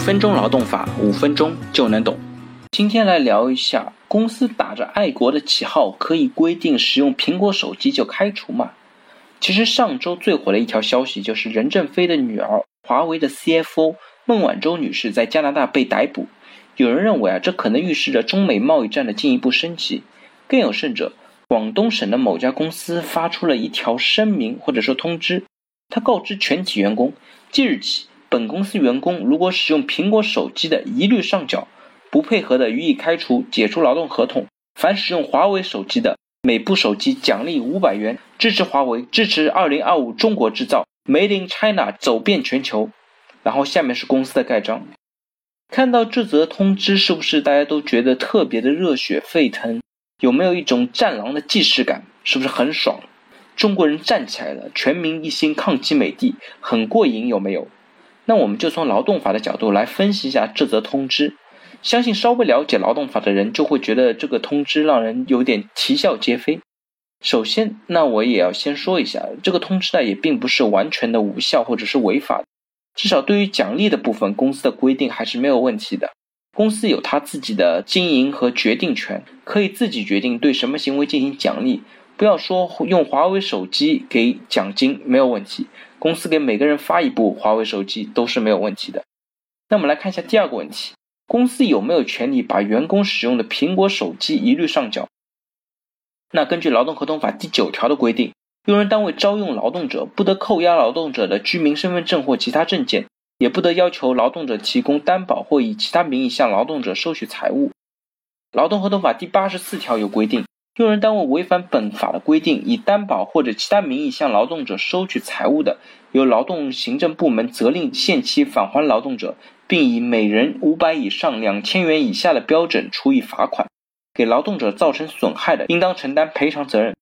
分钟劳动法，五分钟就能懂。今天来聊一下，公司打着爱国的旗号，可以规定使用苹果手机就开除吗？其实上周最火的一条消息就是任正非的女儿，华为的 CFO 孟晚舟女士在加拿大被逮捕。有人认为啊，这可能预示着中美贸易战的进一步升级。更有甚者，广东省的某家公司发出了一条声明或者说通知，他告知全体员工，即日起。本公司员工如果使用苹果手机的，一律上缴；不配合的，予以开除、解除劳动合同。凡使用华为手机的，每部手机奖励五百元。支持华为，支持二零二五中国制造，Made in China，走遍全球。然后下面是公司的盖章。看到这则通知，是不是大家都觉得特别的热血沸腾？有没有一种战狼的既视感？是不是很爽？中国人站起来了，全民一心抗击美帝，很过瘾，有没有？那我们就从劳动法的角度来分析一下这则通知。相信稍微了解劳动法的人就会觉得这个通知让人有点啼笑皆非。首先，那我也要先说一下，这个通知呢也并不是完全的无效或者是违法，至少对于奖励的部分，公司的规定还是没有问题的。公司有他自己的经营和决定权，可以自己决定对什么行为进行奖励。不要说用华为手机给奖金没有问题，公司给每个人发一部华为手机都是没有问题的。那我们来看一下第二个问题：公司有没有权利把员工使用的苹果手机一律上缴？那根据劳动合同法第九条的规定，用人单位招用劳动者，不得扣押劳动者的居民身份证或其他证件，也不得要求劳动者提供担保或以其他名义向劳动者收取财物。劳动合同法第八十四条有规定。用人单位违反本法的规定，以担保或者其他名义向劳动者收取财物的，由劳动行政部门责令限期返还劳动者，并以每人五百以上两千元以下的标准处以罚款。给劳动者造成损害的，应当承担赔偿责任。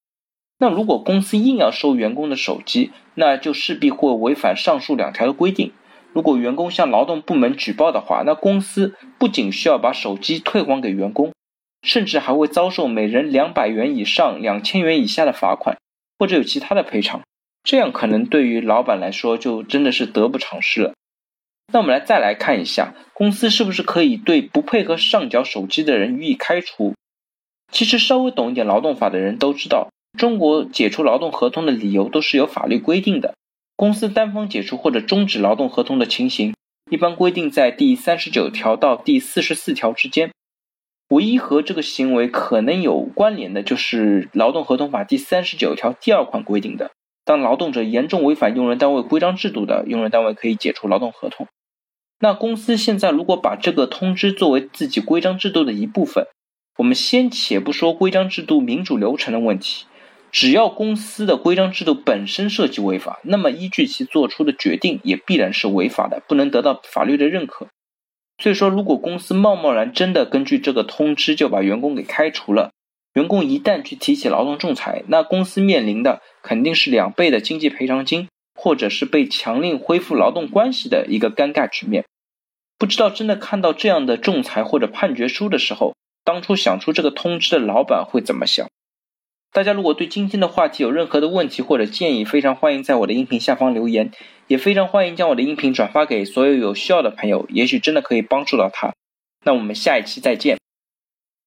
那如果公司硬要收员工的手机，那就势必会违反上述两条的规定。如果员工向劳动部门举报的话，那公司不仅需要把手机退还给员工。甚至还会遭受每人两百元以上两千元以下的罚款，或者有其他的赔偿。这样可能对于老板来说就真的是得不偿失了。那我们来再来看一下，公司是不是可以对不配合上缴手机的人予以开除？其实稍微懂一点劳动法的人都知道，中国解除劳动合同的理由都是有法律规定的。公司单方解除或者终止劳动合同的情形，一般规定在第三十九条到第四十四条之间。唯一和这个行为可能有关联的，就是《劳动合同法》第三十九条第二款规定的：当劳动者严重违反用人单位规章制度的，用人单位可以解除劳动合同。那公司现在如果把这个通知作为自己规章制度的一部分，我们先且不说规章制度民主流程的问题，只要公司的规章制度本身涉及违法，那么依据其做出的决定也必然是违法的，不能得到法律的认可。所以说，如果公司贸贸然真的根据这个通知就把员工给开除了，员工一旦去提起劳动仲裁，那公司面临的肯定是两倍的经济赔偿金，或者是被强令恢复劳动关系的一个尴尬局面。不知道真的看到这样的仲裁或者判决书的时候，当初想出这个通知的老板会怎么想？大家如果对今天的话题有任何的问题或者建议，非常欢迎在我的音频下方留言，也非常欢迎将我的音频转发给所有有需要的朋友，也许真的可以帮助到他。那我们下一期再见。